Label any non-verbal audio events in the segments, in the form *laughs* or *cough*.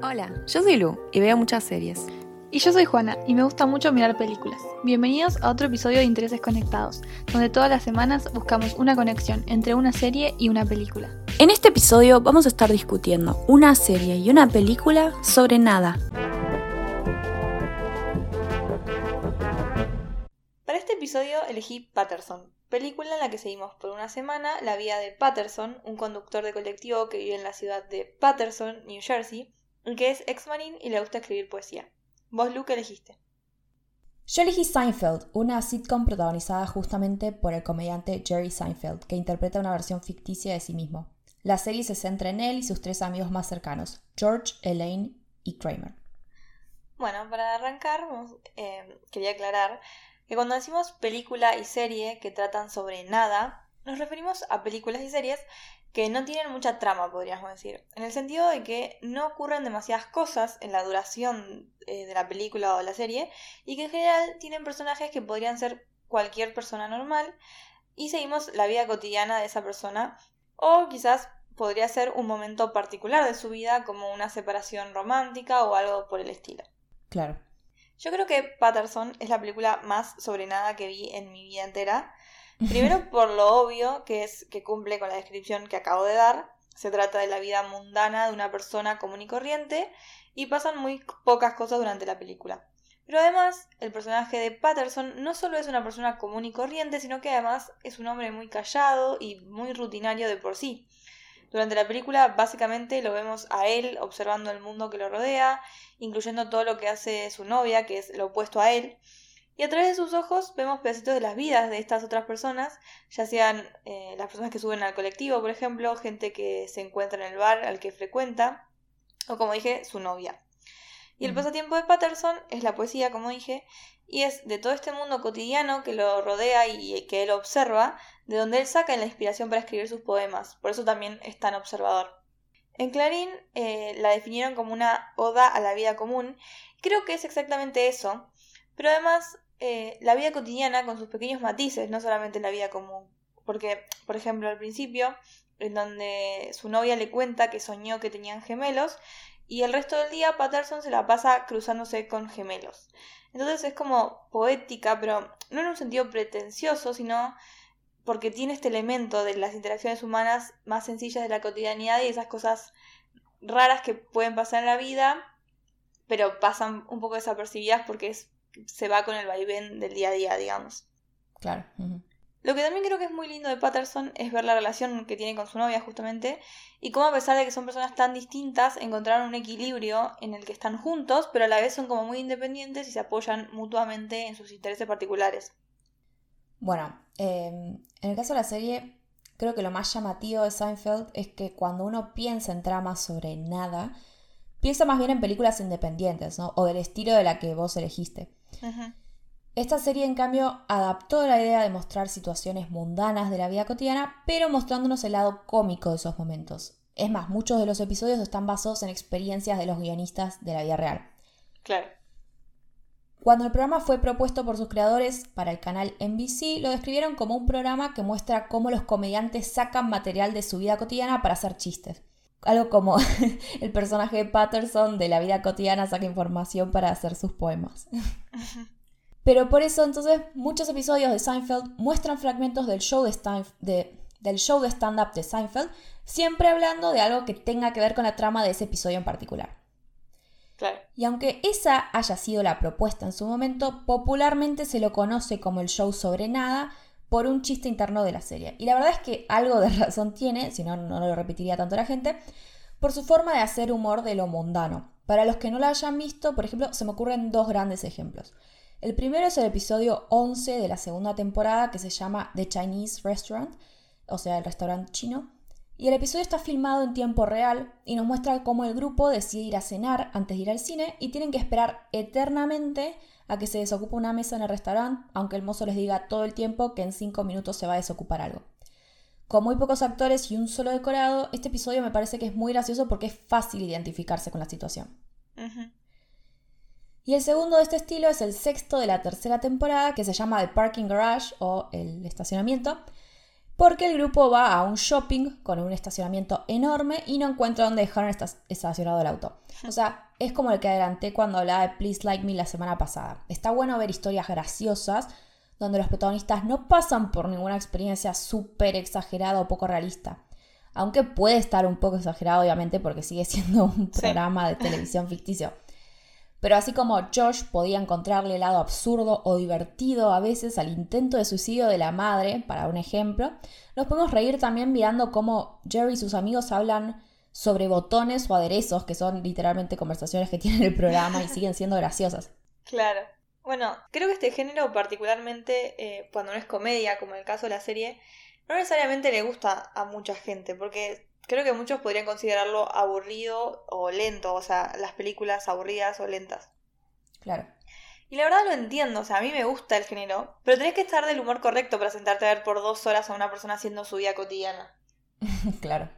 Hola, yo soy Lu y veo muchas series. Y yo soy Juana y me gusta mucho mirar películas. Bienvenidos a otro episodio de Intereses Conectados, donde todas las semanas buscamos una conexión entre una serie y una película. En este episodio vamos a estar discutiendo una serie y una película sobre nada. Para este episodio elegí Patterson, película en la que seguimos por una semana la vida de Patterson, un conductor de colectivo que vive en la ciudad de Patterson, New Jersey, que es ex-marín y le gusta escribir poesía. ¿Vos, Luke, elegiste? Yo elegí Seinfeld, una sitcom protagonizada justamente por el comediante Jerry Seinfeld, que interpreta una versión ficticia de sí mismo. La serie se centra en él y sus tres amigos más cercanos, George, Elaine y Kramer. Bueno, para arrancar, eh, quería aclarar que cuando decimos película y serie que tratan sobre nada, nos referimos a películas y series que no tienen mucha trama, podríamos decir, en el sentido de que no ocurren demasiadas cosas en la duración eh, de la película o la serie y que en general tienen personajes que podrían ser cualquier persona normal y seguimos la vida cotidiana de esa persona o quizás podría ser un momento particular de su vida como una separación romántica o algo por el estilo. Claro. Yo creo que Patterson es la película más sobre nada que vi en mi vida entera Primero *laughs* por lo obvio, que es que cumple con la descripción que acabo de dar. Se trata de la vida mundana de una persona común y corriente y pasan muy pocas cosas durante la película. Pero además, el personaje de Patterson no solo es una persona común y corriente, sino que además es un hombre muy callado y muy rutinario de por sí. Durante la película básicamente lo vemos a él observando el mundo que lo rodea, incluyendo todo lo que hace su novia, que es lo opuesto a él, y a través de sus ojos vemos pedacitos de las vidas de estas otras personas, ya sean eh, las personas que suben al colectivo, por ejemplo, gente que se encuentra en el bar al que frecuenta, o como dije, su novia. Y el pasatiempo de Patterson es la poesía, como dije, y es de todo este mundo cotidiano que lo rodea y que él observa, de donde él saca la inspiración para escribir sus poemas. Por eso también es tan observador. En Clarín eh, la definieron como una oda a la vida común. Creo que es exactamente eso. Pero además eh, la vida cotidiana con sus pequeños matices, no solamente la vida común. Porque, por ejemplo, al principio, en donde su novia le cuenta que soñó que tenían gemelos, y el resto del día Patterson se la pasa cruzándose con gemelos. Entonces es como poética, pero no en un sentido pretencioso, sino porque tiene este elemento de las interacciones humanas más sencillas de la cotidianidad y esas cosas raras que pueden pasar en la vida, pero pasan un poco desapercibidas porque es se va con el vaivén del día a día, digamos. Claro. Lo que también creo que es muy lindo de Patterson es ver la relación que tiene con su novia justamente y cómo a pesar de que son personas tan distintas encontraron un equilibrio en el que están juntos pero a la vez son como muy independientes y se apoyan mutuamente en sus intereses particulares. Bueno, em, en el caso de la serie creo que lo más llamativo de Seinfeld es que cuando uno piensa en tramas sobre nada, piensa más bien en películas independientes, ¿no? O del estilo de la que vos elegiste. Esta serie, en cambio, adaptó la idea de mostrar situaciones mundanas de la vida cotidiana, pero mostrándonos el lado cómico de esos momentos. Es más, muchos de los episodios están basados en experiencias de los guionistas de la vida real. Claro. Cuando el programa fue propuesto por sus creadores para el canal NBC, lo describieron como un programa que muestra cómo los comediantes sacan material de su vida cotidiana para hacer chistes. Algo como *laughs* el personaje de Patterson de la vida cotidiana saca información para hacer sus poemas. Pero por eso entonces muchos episodios de Seinfeld muestran fragmentos del show de, del show de stand-up de Seinfeld, siempre hablando de algo que tenga que ver con la trama de ese episodio en particular. Claro. Y aunque esa haya sido la propuesta en su momento, popularmente se lo conoce como el show sobre nada, por un chiste interno de la serie. Y la verdad es que algo de *laughs* razón tiene, si no, no lo repetiría tanto la gente, por su forma de hacer humor de lo mundano. Para los que no la hayan visto, por ejemplo, se me ocurren dos grandes ejemplos. El primero es el episodio 11 de la segunda temporada que se llama The Chinese Restaurant, o sea, el restaurante chino. Y el episodio está filmado en tiempo real y nos muestra cómo el grupo decide ir a cenar antes de ir al cine y tienen que esperar eternamente a que se desocupe una mesa en el restaurante, aunque el mozo les diga todo el tiempo que en cinco minutos se va a desocupar algo. Con muy pocos actores y un solo decorado, este episodio me parece que es muy gracioso porque es fácil identificarse con la situación. Y el segundo de este estilo es el sexto de la tercera temporada, que se llama The Parking Garage o el estacionamiento, porque el grupo va a un shopping con un estacionamiento enorme y no encuentra dónde dejaron estacionado el auto. O sea, es como el que adelanté cuando hablaba de Please Like Me la semana pasada. Está bueno ver historias graciosas donde los protagonistas no pasan por ninguna experiencia súper exagerada o poco realista. Aunque puede estar un poco exagerado, obviamente, porque sigue siendo un programa de televisión ficticio. Pero así como Josh podía encontrarle el lado absurdo o divertido a veces al intento de suicidio de la madre, para un ejemplo, nos podemos reír también mirando cómo Jerry y sus amigos hablan sobre botones o aderezos, que son literalmente conversaciones que *laughs* tienen el programa y siguen siendo graciosas. Claro. Bueno, creo que este género, particularmente eh, cuando no es comedia, como en el caso de la serie, no necesariamente le gusta a mucha gente, porque creo que muchos podrían considerarlo aburrido o lento, o sea, las películas aburridas o lentas. Claro. Y la verdad lo entiendo, o sea, a mí me gusta el género, pero tenés que estar del humor correcto para sentarte a ver por dos horas a una persona haciendo su vida cotidiana. *laughs* claro.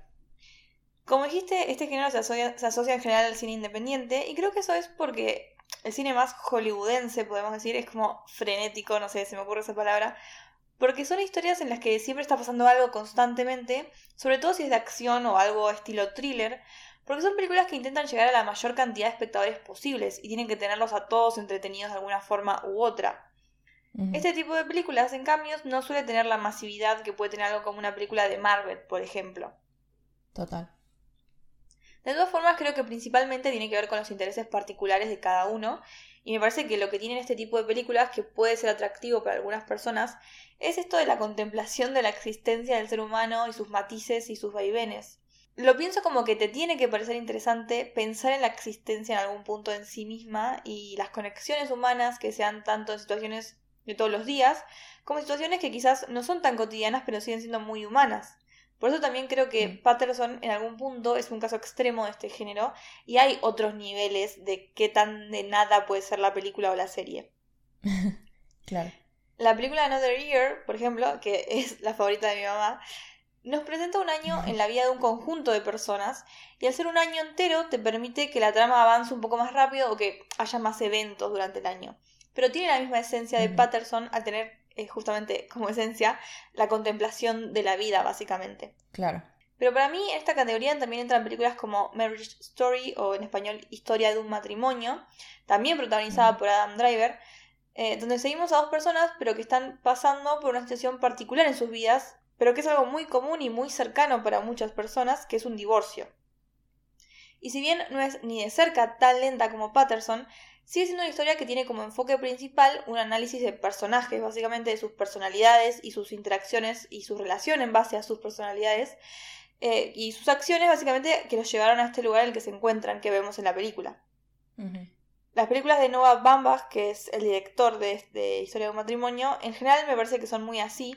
Como dijiste, este género se asocia, se asocia en general al cine independiente y creo que eso es porque el cine más hollywoodense, podemos decir, es como frenético, no sé, si me ocurre esa palabra, porque son historias en las que siempre está pasando algo constantemente, sobre todo si es de acción o algo estilo thriller, porque son películas que intentan llegar a la mayor cantidad de espectadores posibles y tienen que tenerlos a todos entretenidos de alguna forma u otra. Este tipo de películas, en cambio, no suele tener la masividad que puede tener algo como una película de Marvel, por ejemplo. Total. De todas formas, creo que principalmente tiene que ver con los intereses particulares de cada uno y me parece que lo que tienen este tipo de películas, que puede ser atractivo para algunas personas, es esto de la contemplación de la existencia del ser humano y sus matices y sus vaivenes. Lo pienso como que te tiene que parecer interesante pensar en la existencia en algún punto en sí misma y las conexiones humanas que sean tanto en situaciones de todos los días como situaciones que quizás no son tan cotidianas pero siguen siendo muy humanas. Por eso también creo que. Patterson en algún punto es un caso extremo de este género y hay otros niveles de qué tan de nada puede ser la película o la serie. *laughs* claro. La película Another Year, por ejemplo, que *laughs* es la favorita de mi mamá, nos presenta un año en la vida de un conjunto de personas y al ser un año entero te permite que la trama avance un poco más rápido o que haya más eventos durante el año. Pero tiene la misma esencia de Patterson al tener justamente como esencia la contemplación de la vida, básicamente. Claro. Pero para mí en esta categoría también entran películas como Marriage Story o en español Historia de un matrimonio, también protagonizada por Adam Driver, eh, donde seguimos a dos personas pero que están pasando por una situación particular en sus vidas, pero que es algo muy común y muy cercano para muchas personas, que es un divorcio. Y si bien no es ni de cerca tan lenta como Patterson, sigue siendo una historia que tiene como enfoque principal un análisis de personajes, básicamente de sus personalidades y sus interacciones y su relación en base a sus personalidades eh, y sus acciones, básicamente, que los llevaron a este lugar en el que se encuentran, que vemos en la película. Las películas de Noah Bambach, que es el director de, de Historia de un matrimonio, en general me parece que son muy así.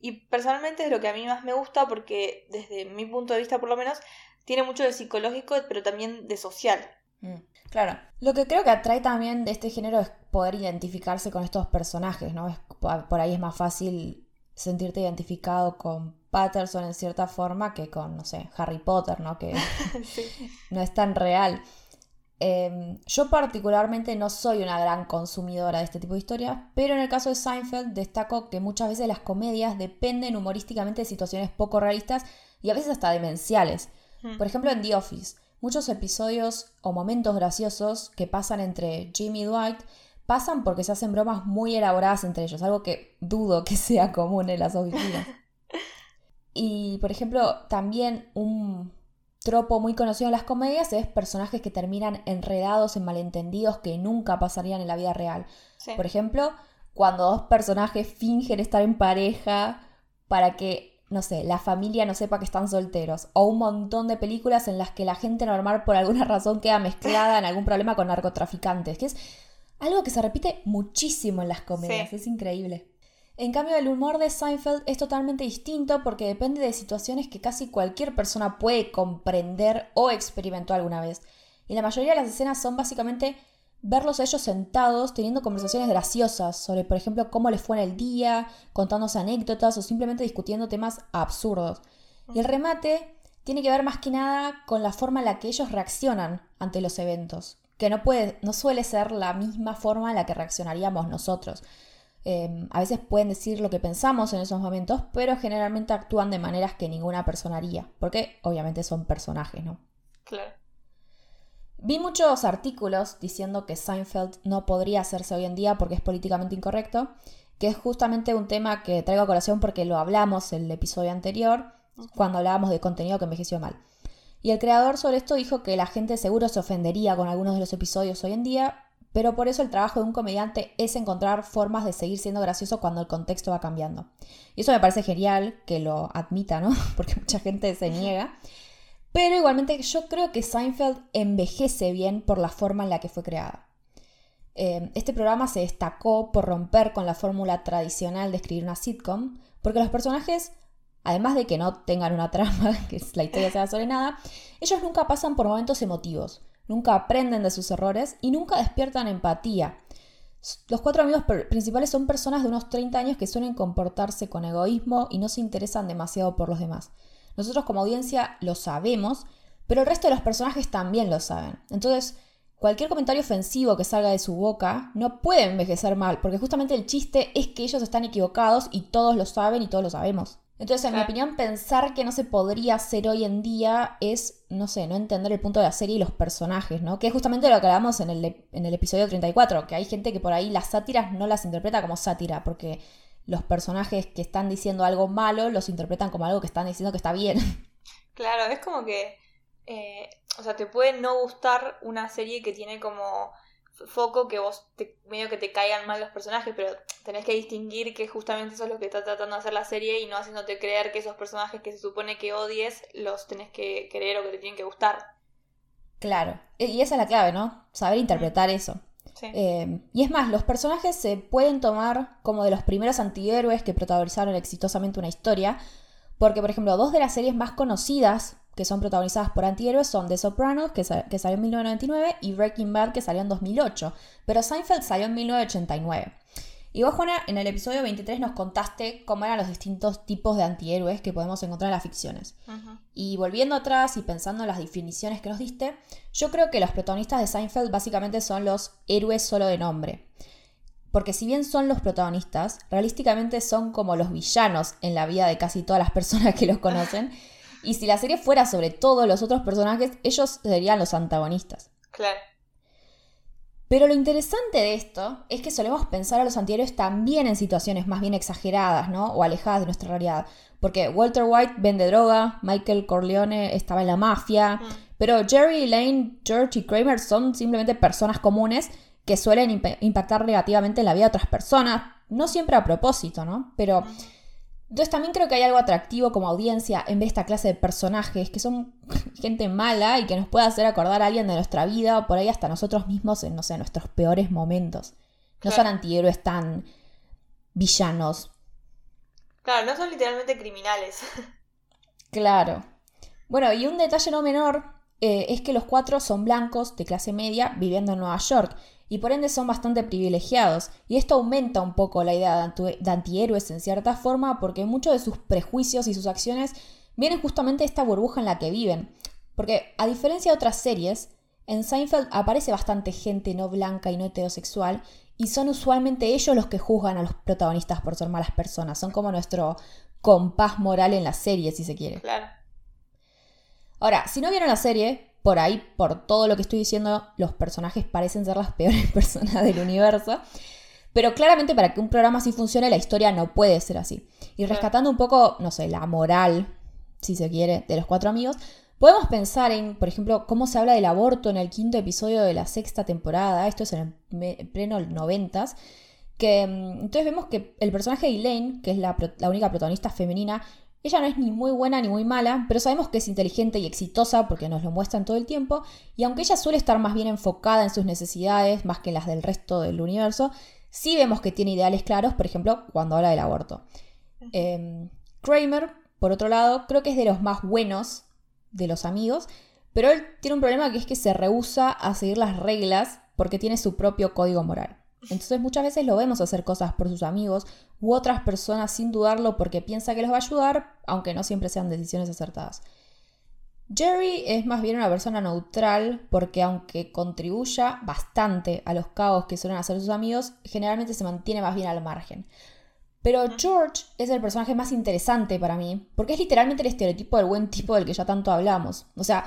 Y personalmente es lo que a mí más me gusta porque, desde mi punto de vista por lo menos, tiene mucho de psicológico, pero también de social. Mm. Claro. Lo que creo que atrae también de este género es poder identificarse con estos personajes, ¿no? Es, por ahí es más fácil sentirte identificado con Patterson en cierta forma que con, no sé, Harry Potter, ¿no? Que *laughs* no es tan real. Em, yo particularmente no soy una gran consumidora de este tipo de historias, pero en el caso de Seinfeld destaco que muchas veces las comedias dependen humorísticamente de situaciones poco realistas y a veces hasta demenciales. Hmm. Por ejemplo, en The Office. Muchos episodios o momentos graciosos que pasan entre Jimmy y Dwight pasan porque se hacen bromas muy elaboradas entre ellos, algo que dudo que sea común en las oficinas. *laughs* Y, por ejemplo, también un tropo muy conocido en las comedias es personajes que terminan enredados en malentendidos que nunca pasarían en la vida real. Por ejemplo, cuando dos personajes fingen estar en pareja para que no sé, la familia no sepa que están solteros, o un montón de películas en las que la gente normal por alguna *laughs* razón queda mezclada en algún problema con narcotraficantes, que es algo que se repite muchísimo en las comedias, es increíble. En cambio, el humor de Seinfeld es totalmente distinto porque depende de situaciones que casi cualquier persona puede comprender o experimentó alguna vez. Y la mayoría de las escenas son básicamente verlos ellos sentados teniendo conversaciones graciosas sobre, por ejemplo, cómo les fue en el día, contándose anécdotas o simplemente discutiendo temas absurdos. Y el remate tiene que ver más que nada con la forma en la que ellos reaccionan ante los eventos, que no, puede, no suele ser la misma forma en la que reaccionaríamos nosotros. Em, a veces pueden decir lo que pensamos en esos momentos, pero generalmente actúan de maneras que ninguna persona haría, porque obviamente son personajes, ¿no? Claro. Vi muchos artículos diciendo que Seinfeld no podría hacerse hoy en día porque es políticamente incorrecto, que es justamente un tema que traigo a colación porque lo hablamos en el episodio anterior, cuando hablábamos de contenido que envejeció mal. Y el creador sobre esto dijo que la gente seguro se ofendería con algunos de los episodios hoy en día, pero por eso el trabajo de un comediante es encontrar formas de seguir siendo gracioso cuando el contexto va cambiando. Y eso me parece genial que lo admita, ¿no? *laughs* Porque mucha gente se niega. Pero igualmente yo creo que Seinfeld envejece bien por la forma en la que fue creada. Eh, este programa se destacó por romper con la fórmula tradicional de escribir una sitcom, porque los personajes, además de que no tengan una trama, *laughs* que la historia sea sobre nada, ellos nunca pasan por momentos emotivos nunca aprenden de sus errores y nunca despiertan empatía. Los cuatro amigos principales son personas de unos 30 años que suelen comportarse con egoísmo y no se interesan demasiado por los demás. Nosotros como audiencia lo sabemos, pero el resto de los personajes también lo saben. Entonces, cualquier comentario ofensivo que salga de su boca no puede envejecer mal, porque justamente el chiste es que ellos están equivocados y todos lo saben y todos lo sabemos. Entonces, en mi opinión, pensar que no se podría hacer hoy en día es, no sé, no entender el punto de la serie y los personajes, ¿no? Que es justamente lo que hablamos en el, en el episodio 34, que hay gente que por ahí las sátiras no las interpreta como sátira, porque los personajes que están diciendo algo malo los interpretan como algo que están diciendo que está bien. *laughs* Claro, es como que, eh, o sea, te puede no gustar una serie que tiene como foco que vos te, medio que te caigan mal los personajes, pero tenés que distinguir que justamente eso es lo que está tratando de hacer la serie y no haciéndote creer que esos personajes que se supone que odies los tenés que querer o que te tienen que gustar. Claro, e, y esa es la clave, ¿no? Saber interpretar eso. Eh, y es más, los personajes se pueden tomar como de los primeros antihéroes que protagonizaron exitosamente una historia, porque por ejemplo, dos de las series más conocidas que son protagonizadas por antihéroes son The Sopranos, que, que, salió en 1999, y Breaking Bad, que salió en 2008. Pero Seinfeld salió en 1989. Y vos, Juana, en el episodio 23 nos contaste cómo eran los distintos tipos de antihéroes que podemos encontrar en las ficciones. Y volviendo atrás y pensando en las definiciones que nos diste, yo creo que los protagonistas de Seinfeld básicamente son los héroes solo de nombre. Porque si bien son los protagonistas, realísticamente son como los villanos en la vida de casi todas las *laughs* personas que los conocen. *laughs* Y si la serie fuera sobre todos los otros personajes, ellos serían los antagonistas. Claro. Pero lo interesante de esto es que solemos pensar a los antihéroes también en situaciones más bien exageradas, ¿no? O alejadas de nuestra realidad. Porque Walter White vende droga, Michael Corleone estaba en la mafia, mm. pero Jerry, Elaine, George y Kramer son simplemente personas comunes que suelen impactar negativamente en la vida de otras personas, no siempre a propósito, ¿no? Pero mm. Entonces también creo que hay algo atractivo como audiencia en ver esta clase de personajes que son *laughs* gente mala y que nos puede hacer acordar a alguien de nuestra vida o por ahí hasta nosotros mismos en, no sé, nuestros peores momentos. No son antihéroes tan villanos. Claro, no son literalmente criminales. *laughs* claro. Bueno, y un detalle no menor eh, es que los cuatro son blancos de clase media viviendo en Nueva York y por ende son bastante privilegiados. Y esto aumenta un poco la idea de, antihéroes en cierta forma porque muchos de sus prejuicios y sus acciones vienen justamente de esta burbuja en la que viven. Porque a diferencia de otras series, en Seinfeld aparece bastante gente no blanca y no heterosexual y son usualmente ellos los que juzgan a los protagonistas por ser malas personas. Son como nuestro compás moral en la serie, si se quiere. Claro. Ahora, si no vieron la serie, por ahí, por todo lo que estoy diciendo, los personajes parecen ser las *laughs* peores personas del universo. Pero claramente para que un programa así funcione, la historia no puede ser así. Y rescatando un poco, no sé, la moral, si se quiere, de los cuatro amigos, podemos pensar en, por ejemplo, cómo se habla del aborto en el quinto episodio de la sexta temporada. Esto es en el pleno noventas. Que mm, entonces vemos que el personaje de Elaine, que es la, la única protagonista femenina, ella no es ni muy buena ni muy mala, pero sabemos que es inteligente y exitosa porque nos lo muestran todo el tiempo, y aunque ella suele estar más bien enfocada en sus necesidades más que en las del resto del universo, sí vemos que tiene ideales claros, por ejemplo, cuando habla del aborto. Em, Kramer, por otro lado, creo que es de los más buenos de los amigos, pero él tiene un problema que es que se rehúsa a seguir las reglas porque tiene su propio código moral. Entonces muchas veces lo vemos hacer cosas por sus amigos u otras personas sin dudarlo porque piensa que los va a ayudar, aunque no siempre sean decisiones acertadas. Jerry es más bien una persona neutral porque aunque contribuya bastante a los caos que suelen hacer sus amigos, generalmente se mantiene más bien al margen. Pero George es el personaje más interesante para mí, porque es literalmente el estereotipo del buen tipo del que ya tanto hablamos. O sea,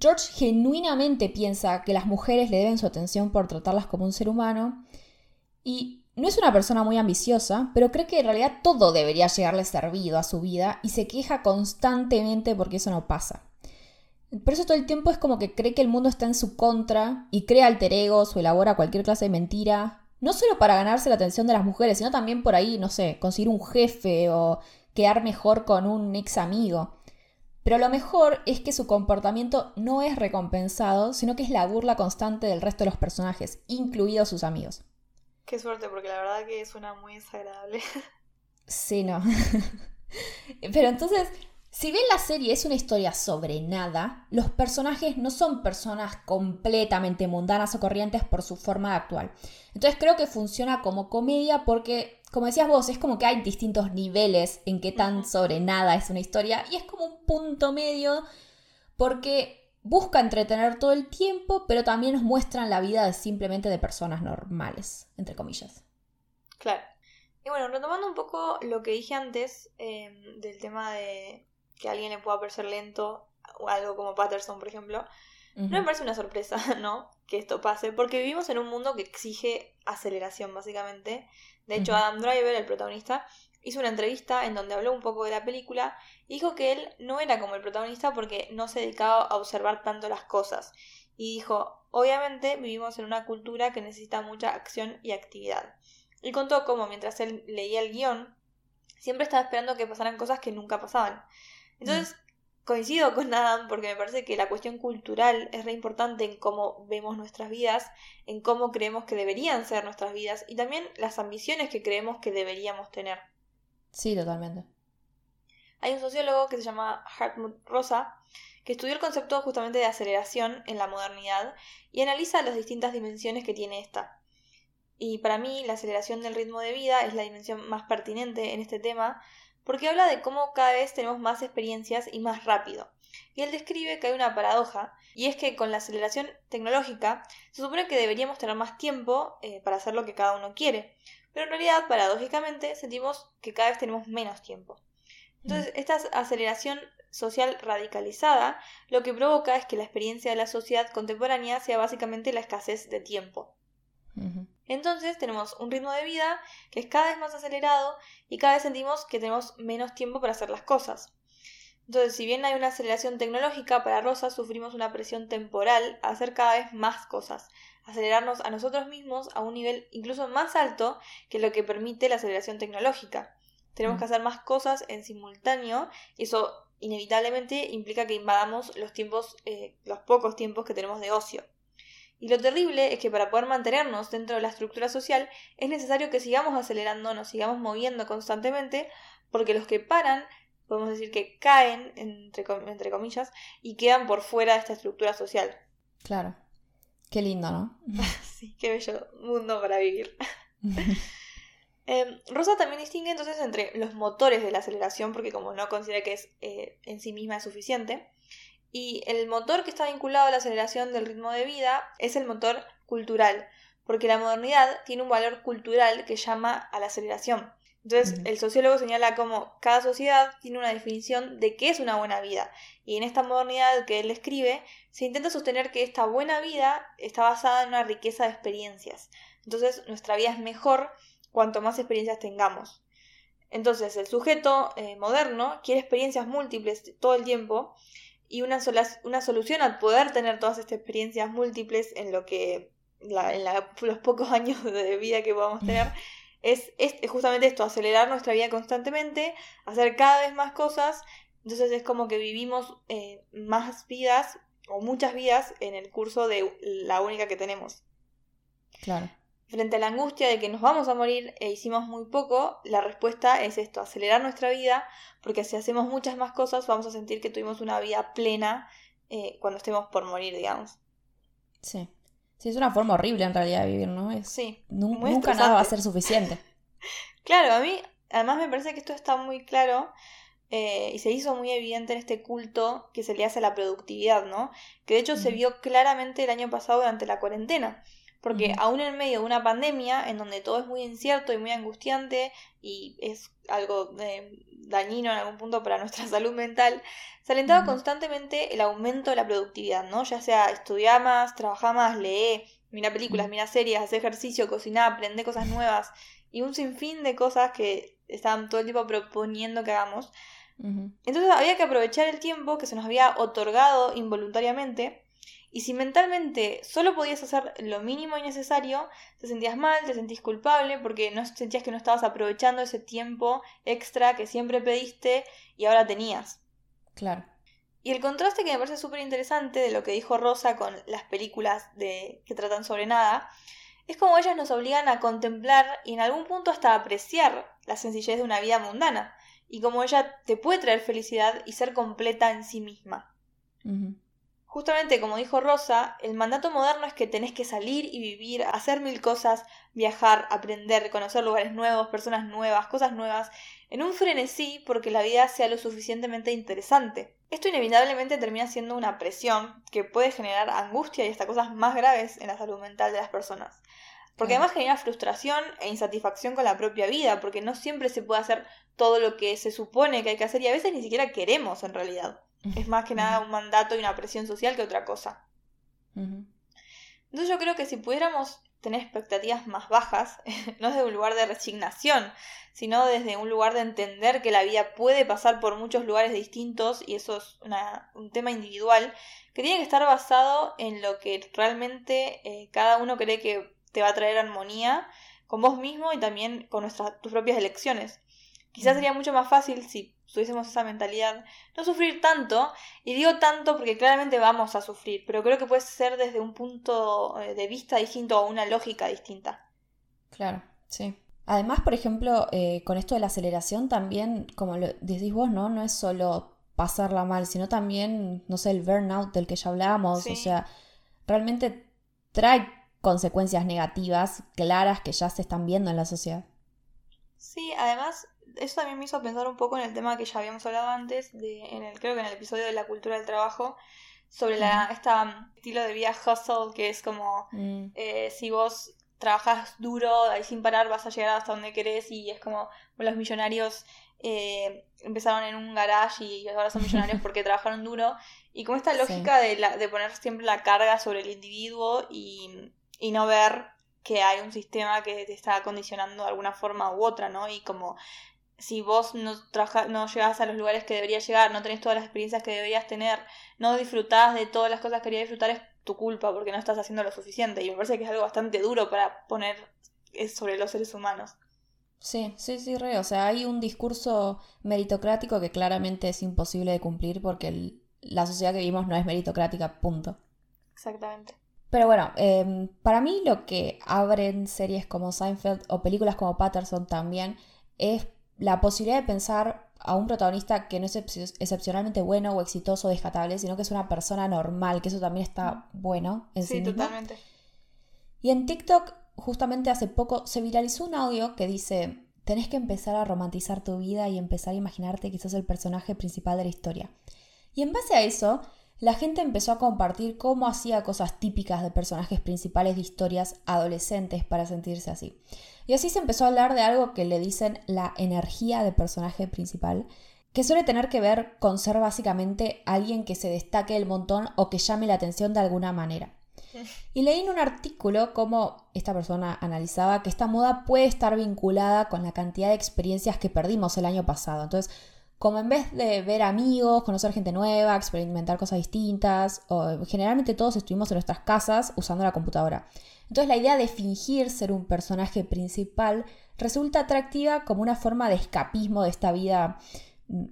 George genuinamente piensa que las mujeres le deben su atención por tratarlas como un ser humano y no es una persona muy ambiciosa, pero cree que en realidad todo debería llegarle servido a su vida y se queja constantemente porque eso no pasa. Por eso todo el tiempo es como que cree que el mundo está en su contra y crea alter egos o elabora cualquier clase de mentira, no solo para ganarse la atención de las mujeres, sino también por ahí, no sé, conseguir un jefe o quedar mejor con un ex amigo. Pero lo mejor es que su comportamiento no es recompensado, sino que es la burla constante del resto de los personajes, incluidos sus amigos. Qué suerte, porque la verdad que suena muy desagradable. Sí, no. *laughs* Pero entonces, si bien la serie es una historia sobre nada, los personajes no son personas completamente mundanas o corrientes por su forma actual. Entonces creo que funciona como comedia porque, como decías vos, es como que hay distintos niveles en que tan sobre nada es una historia y es como un punto medio porque busca entretener todo el tiempo, pero también nos muestran la vida simplemente de personas normales, entre comillas. Claro. Y bueno, retomando un poco lo que dije antes eh, del tema de que a alguien le pueda parecer lento, o algo como Patterson, por ejemplo, no me parece una sorpresa, *laughs* ¿no? Que esto pase, porque vivimos en un mundo que exige aceleración, básicamente. De hecho, Adam Driver, el protagonista, hizo una entrevista en donde habló un poco de la película y dijo que él no era como el protagonista porque no se dedicaba a observar tanto las cosas. Y dijo, obviamente vivimos en una cultura que necesita mucha acción y actividad. Y contó cómo mientras él leía el guion, siempre estaba esperando que pasaran cosas que nunca pasaban. Entonces, coincido con Adam porque me parece que la cuestión cultural es re importante en cómo vemos nuestras vidas, en cómo creemos que deberían ser nuestras vidas y también las ambiciones que creemos que deberíamos tener. Sí, totalmente. Hay un sociólogo que se llama Hartmut Rosa que estudió el concepto justamente de aceleración en la modernidad y analiza las distintas dimensiones que tiene esta. Y para mí la aceleración del ritmo de vida es la dimensión más pertinente en este tema porque habla de cómo cada vez tenemos más experiencias y más rápido. Y él describe que hay una paradoja, y es que con la aceleración tecnológica se supone que deberíamos tener más tiempo eh, para hacer lo que cada uno quiere, pero en realidad, paradójicamente, sentimos que cada vez tenemos menos tiempo. Entonces, mm. esta aceleración social radicalizada lo que provoca es que la experiencia de la sociedad contemporánea sea básicamente la escasez de tiempo. Entonces tenemos un ritmo de vida que es cada vez más acelerado y cada vez sentimos que tenemos menos tiempo para hacer las cosas. Entonces, si bien hay una aceleración tecnológica, para Rosa sufrimos una presión temporal a hacer cada vez más cosas, acelerarnos a nosotros mismos a un nivel incluso más alto que lo que permite la aceleración tecnológica. Tenemos que hacer más cosas en simultáneo y eso inevitablemente implica que invadamos los tiempos, eh, los pocos tiempos que tenemos de ocio. Y lo terrible es que para poder mantenernos dentro de la estructura social es necesario que sigamos acelerando, nos sigamos moviendo constantemente, porque los que paran, podemos decir que caen, entre, entre comillas, y quedan por fuera de esta estructura social. Claro. Qué lindo, ¿no? *laughs* sí, qué bello mundo para vivir. *laughs* *laughs* Em, Rosa también distingue entonces entre los motores de la aceleración, porque como no considera que es eh, en sí misma es suficiente, y el motor que está vinculado a la aceleración del ritmo de vida es el motor cultural, porque la modernidad tiene un valor cultural que llama a la aceleración. Entonces, el sociólogo señala como cada sociedad tiene una definición de qué es una buena vida. Y en esta modernidad que él escribe, se intenta sostener que esta buena vida está basada en una riqueza de experiencias. Entonces, nuestra vida es mejor cuanto más experiencias tengamos. Entonces, el sujeto eh, moderno quiere experiencias múltiples todo el tiempo y una, una solución a poder tener todas estas experiencias múltiples en lo que en los pocos *laughs* años de vida que podamos tener es, es, justamente esto, acelerar nuestra vida constantemente, hacer cada vez más cosas, entonces es como que vivimos eh, más vidas o muchas vidas en el curso de la única que tenemos. Claro. Frente a la angustia de que nos vamos a morir e hicimos muy poco, la respuesta es esto, acelerar nuestra vida, porque si hacemos muchas más cosas vamos a sentir que tuvimos una vida plena eh, cuando estemos por morir, digamos. Sí. Sí, es una forma horrible en realidad de vivir, ¿no? Es, sí. nunca nada va a ser suficiente. *laughs* claro, a mí además me parece que esto está muy claro eh, y se hizo muy evidente en este culto que se le hace a la productividad, ¿no? Que de hecho se vio claramente el año pasado durante la cuarentena. Porque aún en medio de una pandemia, en donde todo es muy incierto y muy angustiante y es algo eh, dañino en algún punto para *laughs* nuestra salud mental, se alentaba constantemente el aumento de la productividad, ¿no? Ya sea estudiar más, trabajar más, leer, mira películas, mira series, hacer ejercicio, cocinar, aprender cosas nuevas y un sinfín de cosas que estaban todo el tiempo proponiendo que hagamos. Entonces había que aprovechar el tiempo que se nos había otorgado involuntariamente y si mentalmente solo podías hacer lo mínimo y necesario, te sentías mal, te sentís culpable porque no sentías que no estabas aprovechando ese tiempo extra que siempre pediste y ahora tenías. Claro. Y el contraste que me parece súper interesante de lo que dijo Rosa con las películas de, que tratan sobre nada, es como ellas nos obligan a contemplar y en algún punto hasta apreciar la sencillez de una vida mundana y como ella te puede traer felicidad y ser completa en sí misma. Justamente como dijo Rosa, el mandato moderno es que tenés que salir y vivir, hacer mil cosas, viajar, aprender, conocer lugares nuevos, personas nuevas, cosas nuevas, en un frenesí porque la vida sea lo suficientemente interesante. Esto inevitablemente termina siendo una presión que puede generar angustia y hasta cosas más graves en la salud mental de las personas. Porque además genera frustración e insatisfacción con la propia vida, porque no siempre se puede hacer todo lo que se supone que hay que hacer y a veces ni siquiera queremos en realidad. Es más que nada un mandato y una presión social que otra cosa. Entonces yo creo que si pudiéramos tener expectativas más bajas, *laughs* no desde un lugar de resignación, sino desde un lugar de entender que la vida puede pasar por muchos lugares distintos y eso es un tema individual, que tiene que estar basado en lo que realmente eh, cada uno cree que te va a traer armonía con vos mismo y también con nuestras, tus propias elecciones. Quizás sería mucho más fácil si tuviésemos esa mentalidad, no sufrir tanto, y digo tanto porque claramente vamos a sufrir, pero creo que puede ser desde un punto eh, de vista distinto o una lógica distinta. Claro, sí. Además, por ejemplo, eh, con esto de la aceleración también, como lo decís vos, ¿no? No es solo pasarla mal, sino también, no sé, el burnout del que ya hablábamos, o sea, realmente trae consecuencias negativas claras que ya se están viendo en la sociedad. Sí, además eso también me hizo pensar un poco en el tema que ya habíamos hablado antes, de, en el, creo que en el episodio de la cultura del trabajo, sobre la, este estilo de vida hustle, que es como mm. eh, si vos trabajas duro, ahí sin parar vas a llegar hasta donde querés y es como los millonarios eh, empezaron en un garage y ahora son millonarios *laughs* porque trabajaron duro y como esta lógica de, la, de poner siempre la carga sobre el individuo y, y no ver que hay un sistema que te está condicionando de alguna forma u otra, ¿no? Y como si vos no, no llegás a los lugares que deberías llegar, no tenés todas las experiencias que deberías tener, no disfrutás de todas las cosas que querías disfrutar, es tu culpa porque no estás haciendo lo suficiente. Y me parece que es algo bastante duro para poner sobre los seres humanos. Sí, sí, sí, re. O sea, hay un discurso meritocrático que claramente es imposible de cumplir porque la sociedad que vivimos no es meritocrática, punto. Exactamente. Pero bueno, em, para mí lo que abren series como Seinfeld o películas como Patterson también es la posibilidad de pensar a un protagonista que no es excepcionalmente bueno o exitoso o descatable, sino que es una persona normal, que eso también está bueno en sí, sí totalmente. Y en TikTok, justamente hace poco, se viralizó un audio que dice, tenés que empezar a romantizar tu vida y empezar a imaginarte que sos el personaje principal de la historia. Y en base a eso, la gente empezó a compartir cómo hacía cosas típicas de personajes principales de historias adolescentes para sentirse así. Y así se empezó a hablar de algo que le dicen la energía de personaje principal, que suele tener que ver con ser básicamente alguien que se destaque el montón o que llame la atención de alguna manera. *laughs* Y leí en un artículo cómo esta persona analizaba que esta moda puede estar vinculada con la cantidad de experiencias que perdimos el año pasado. Entonces, como en vez de ver amigos, conocer gente nueva, experimentar cosas distintas, o generalmente todos estuvimos en nuestras casas usando la computadora. Entonces la idea de fingir ser un personaje principal resulta atractiva como una forma de escapismo de esta vida mm,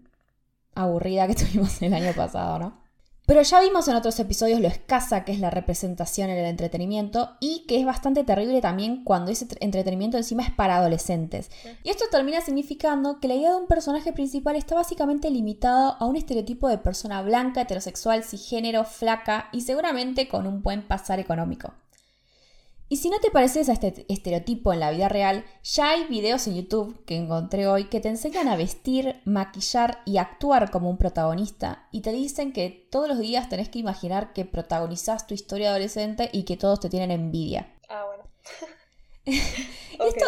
aburrida que *laughs* tuvimos el año pasado, ¿no? Pero ya vimos en otros episodios lo escasa que es la representación en el entretenimiento y que es bastante terrible también cuando ese entretenimiento encima es para adolescentes. Y esto termina significando que la idea de un personaje principal está básicamente limitado a un estereotipo de persona blanca, heterosexual, cisgénero, flaca y seguramente con un buen pasar económico. Y si no te pareces a este estereotipo en la vida real, ya hay videos en YouTube que encontré hoy que te enseñan a vestir, maquillar y actuar como un protagonista y te dicen que todos los días tenés que imaginar que protagonizás tu historia adolescente y que todos te tienen envidia. Ah, bueno. *laughs* Esto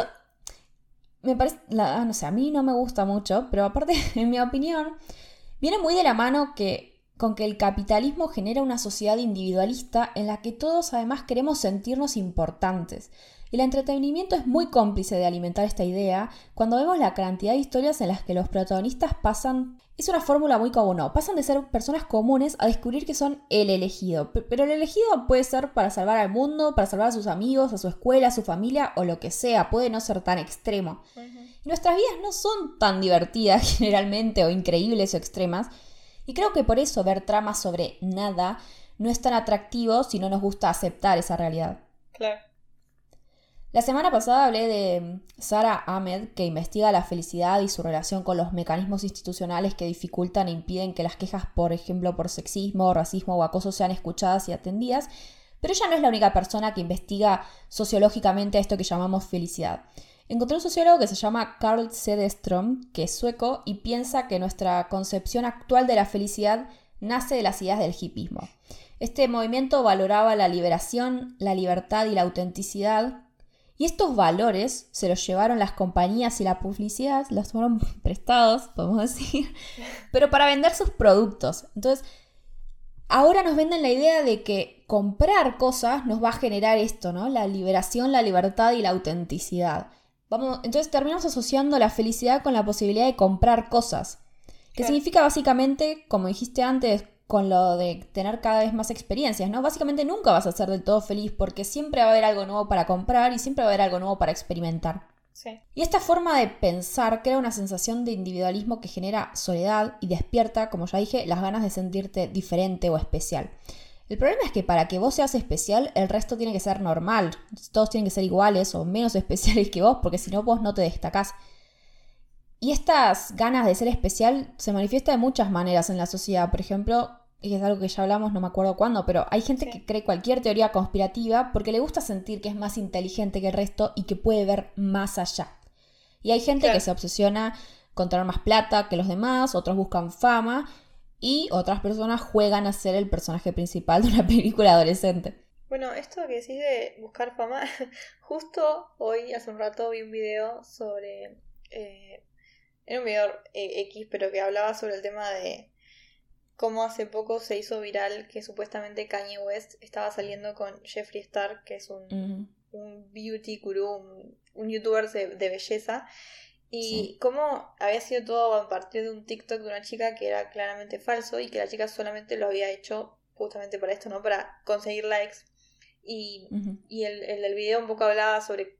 me parece, no sé, a mí no me gusta mucho, pero aparte, *laughs* en mi opinión, viene muy de la mano que con que el capitalismo genera una sociedad individualista en la que todos además queremos sentirnos importantes. El entretenimiento es muy cómplice de alimentar esta idea cuando vemos la cantidad de historias en las que los protagonistas pasan... Es una fórmula muy común, pasan de ser personas comunes a descubrir que son el elegido. Pero el elegido puede ser para salvar al mundo, para salvar a sus amigos, a su escuela, a su familia o lo que sea, puede no ser tan extremo. nuestras vidas no son tan divertidas *laughs* generalmente o increíbles o extremas, y creo que por eso ver tramas sobre nada no es tan atractivo si no nos gusta aceptar esa realidad. Claro. La semana pasada hablé de Sara Ahmed, que investiga la felicidad y su relación con los mecanismos institucionales que dificultan e impiden que las quejas, por ejemplo, por sexismo, racismo o acoso sean escuchadas y atendidas. Pero ella no es la única persona que investiga sociológicamente esto que llamamos felicidad. Encontré un sociólogo que se llama Carl Cederström, que es sueco y piensa que nuestra concepción actual de la felicidad nace de las ideas del hipismo. Este movimiento valoraba la liberación, la libertad y la autenticidad, y estos valores se los llevaron las compañías y la publicidad, los fueron *laughs* prestados, podemos decir, *laughs* pero para vender sus productos. Entonces, ahora nos venden la idea de que comprar cosas nos va a generar esto, ¿no? La liberación, la libertad y la autenticidad entonces terminamos asociando la felicidad con la posibilidad de comprar cosas. Que significa básicamente, como dijiste antes, con lo de tener cada vez más experiencias, ¿no? Básicamente nunca vas a ser del todo feliz porque siempre va a haber algo nuevo para comprar y siempre va a haber algo nuevo para experimentar. Y esta forma de pensar crea una sensación de individualismo que genera soledad y despierta, como ya dije, las ganas de sentirte diferente o especial. El problema es que para que vos seas especial, el resto tiene que ser normal. Todos tienen que ser iguales o menos *laughs* especiales que vos, porque si no, vos no te destacás. Y estas ganas de ser especial se manifiestan de muchas maneras en la sociedad. Por ejemplo, y es algo que ya hablamos, no me acuerdo cuándo, pero hay gente que cree cualquier teoría conspirativa porque le gusta sentir que es más inteligente que el resto y que puede ver más allá. Y hay gente que se obsesiona con tener más plata que los demás, otros buscan fama y otras personas juegan a ser el personaje principal de una *laughs* película adolescente. Bueno, esto que decís de buscar fama, *laughs* justo hoy, hace un rato, vi un video sobre... Eh, era un video eh, X, pero que hablaba sobre el tema de cómo hace poco se hizo viral que supuestamente Kanye West estaba saliendo con Jeffree Star, que es un, un beauty guru, un, youtuber de, de belleza, y cómo había sido todo a partir de un TikTok de una chica que era claramente falso y que la chica solamente lo había hecho justamente para esto, ¿no? Para conseguir likes. Y, y el, el, video un poco hablaba sobre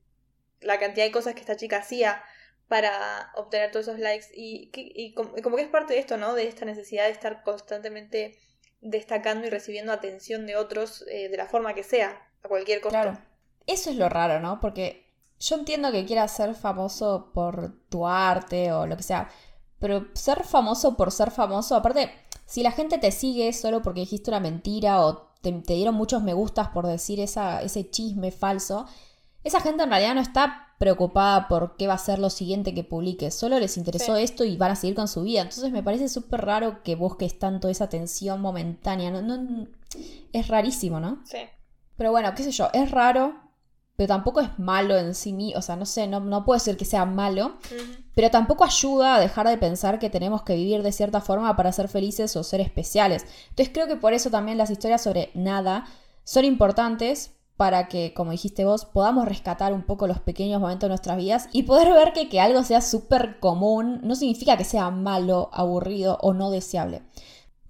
la cantidad de cosas que esta chica hacía para obtener todos esos likes y, y, como, que es parte de esto, ¿no? De esta necesidad de estar constantemente destacando y recibiendo atención de otros eh, de la forma que sea, a cualquier costo. Claro. Eso es lo raro, ¿no? Porque yo entiendo que quieras ser famoso por tu arte o lo que sea, pero ser famoso por ser famoso, aparte, si la gente te sigue solo porque dijiste una mentira o te, dieron muchos me gustas por decir esa, ese chisme falso, esa gente en realidad no está preocupada por qué va a ser lo siguiente que publiques, solo les interesó esto y van a seguir con su vida. Entonces me parece súper raro que busques tanto esa atención momentánea, no, no, es rarísimo, ¿no? Sí. Pero bueno, qué sé yo, es raro, pero tampoco es malo en sí mismo, o sea, no sé, no, no puede ser que sea malo, pero tampoco ayuda a dejar de pensar que tenemos que vivir de cierta forma para ser felices o ser especiales. Entonces creo que por eso también las historias sobre nada son importantes para que, como dijiste vos, podamos rescatar un poco los pequeños momentos de nuestras vidas y poder ver que que algo sea súper común no significa que sea malo, aburrido o no deseable.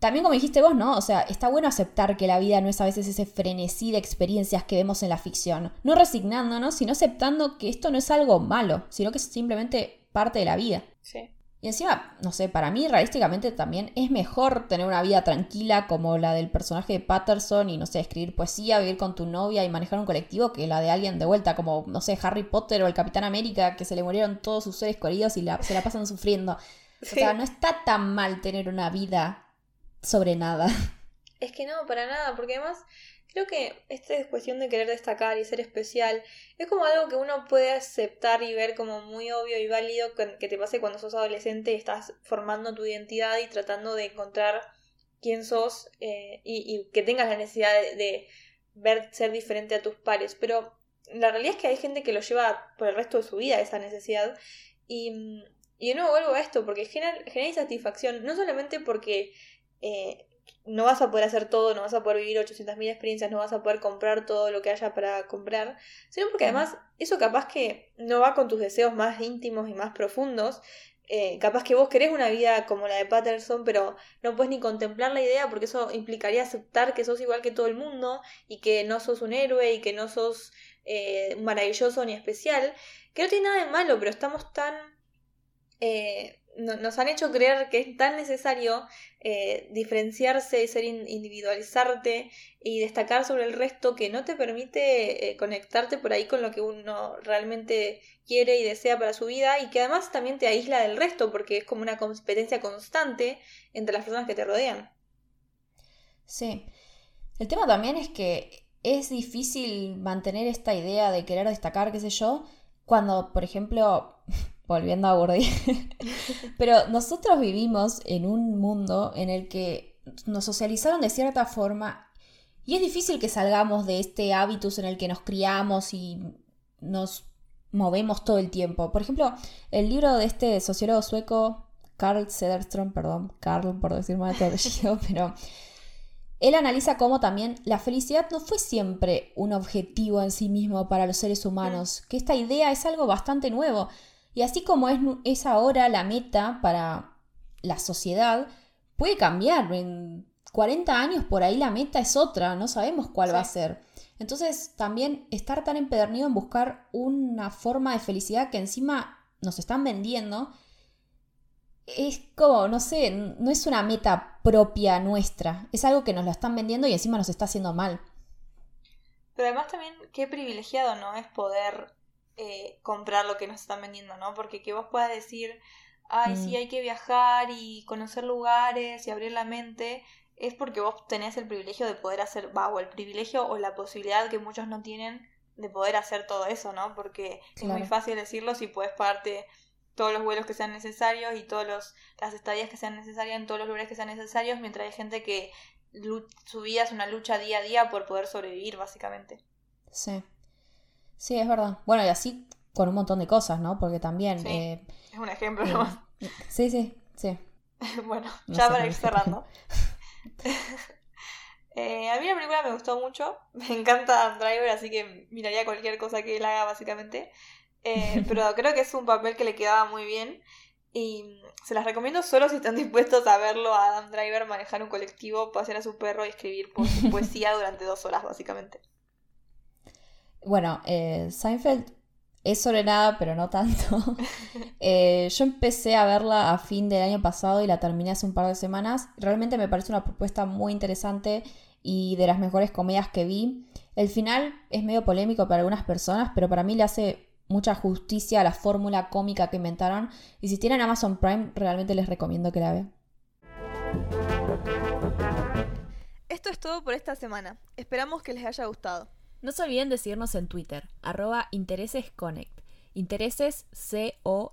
También como dijiste vos, ¿no? O sea, está bueno aceptar que la vida no es a veces ese frenesí de experiencias que vemos en la ficción. No resignándonos, sino aceptando que esto no es algo malo, sino que es simplemente parte de la vida. Sí. Y encima, no sé, para mí realísticamente también es mejor tener una vida tranquila como la del personaje de Patterson y, no sé, escribir poesía, vivir con tu novia y manejar un colectivo que la de alguien de vuelta como, no sé, Harry Potter o el Capitán América que se le murieron todos sus seres queridos y se la pasan sufriendo. O sea, no está tan mal tener una vida sobre nada. *laughs* Es que no, para nada, porque además creo que esta es cuestión de querer destacar y ser especial. Es como algo que uno puede aceptar y ver como muy obvio y válido que te pase cuando sos adolescente y estás formando tu identidad y tratando de encontrar quién sos eh, y, que tengas la necesidad de, ver ser diferente a tus pares. Pero la realidad es que hay gente que lo lleva por el resto de su vida esa necesidad. Y, y de nuevo vuelvo a esto, porque genera, genera insatisfacción, no solamente porque eh, no vas a poder hacer todo, no vas a poder vivir 800.000 experiencias, no vas a poder comprar todo lo que haya para comprar, sino porque además eso capaz que no va con tus deseos más íntimos y más profundos. Eh, capaz que vos querés una vida como la de Patterson, pero no puedes ni contemplar la idea porque eso implicaría aceptar que sos igual que todo el mundo y que no sos un héroe y que no sos eh, maravilloso ni especial, que no tiene nada de malo, pero estamos tan eh, nos han hecho creer que es tan necesario eh, diferenciarse y ser individualizarte y destacar sobre el resto que no te permite eh, conectarte por ahí con lo que uno realmente quiere y desea para su vida y que además también te aísla del resto porque es como una competencia constante entre las personas que te rodean. Sí. El tema también es que es difícil mantener esta idea de querer destacar, qué sé yo, cuando, por ejemplo, volviendo a Gordy. *laughs* Pero nosotros vivimos en un mundo en el que nos socializaron de cierta forma y es difícil que salgamos de este hábitus en el que nos criamos y nos movemos todo el tiempo. Por ejemplo, el libro de este sociólogo sueco, Carl Sederström, perdón, Carl por decir mal de apellido, *laughs* pero él analiza cómo también la felicidad no fue siempre un objetivo en sí mismo para los seres humanos, que esta idea es algo bastante nuevo. Y así como es, es ahora la meta para la sociedad, puede cambiar. En 40 años por ahí la meta es otra, no sabemos cuál va a ser. Entonces también estar tan empedernido en buscar una forma de felicidad que encima nos están vendiendo, es como, no sé, no es una meta propia nuestra, es algo que nos lo están vendiendo y encima nos está haciendo mal. Pero además también qué privilegiado, ¿no? Es poder eh, comprar lo que nos están vendiendo, ¿no? Porque que vos puedas decir, ay, sí, mm. hay que viajar y conocer lugares y abrir la mente, es porque vos tenés el privilegio de poder hacer, va, o el privilegio o la posibilidad que muchos no tienen de poder hacer todo eso, ¿no? Porque es muy fácil decirlo si puedes pagarte todos los vuelos que sean necesarios y todas las estadías que sean necesarias en todos los lugares que sean necesarios, mientras hay gente que su vida es una lucha día a día por poder sobrevivir, básicamente. Sí. Sí, es verdad. Bueno, y así con un montón de cosas, ¿no? Porque también... Eh, es un ejemplo nomás. Sí, sí, sí. *laughs* bueno, ya para ir cerrando. *laughs* *laughs* Eh, a mí la película me gustó mucho. Me encanta Dan Driver, así que miraría cualquier cosa que él haga, básicamente. Eh, pero creo que es un papel que le quedaba muy bien. Y se las recomiendo solo si están dispuestos a verlo a Adam Driver manejar un colectivo, pasear a su perro y escribir poesía durante dos horas, básicamente. Bueno, eh, Seinfeld es sobre nada, pero no tanto. *laughs* Eh, yo empecé a verla a fin del año pasado y la terminé hace un par de semanas. Realmente me parece una propuesta muy interesante y de las mejores comedias que vi. El final es medio polémico para algunas personas, pero para mí le hace mucha justicia a la fórmula cómica que inventaron. Y si tienen Amazon Prime, realmente les recomiendo que la vean. Esto es todo por esta semana. Esperamos que les haya gustado. No se olviden de seguirnos en Twitter, arroba interesesconnect. Intereses C-O-N-E-C-T.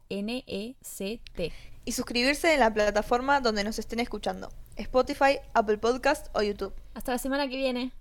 Y suscribirse en la plataforma donde nos estén escuchando. Spotify, Apple Podcast o YouTube. Hasta la semana que viene.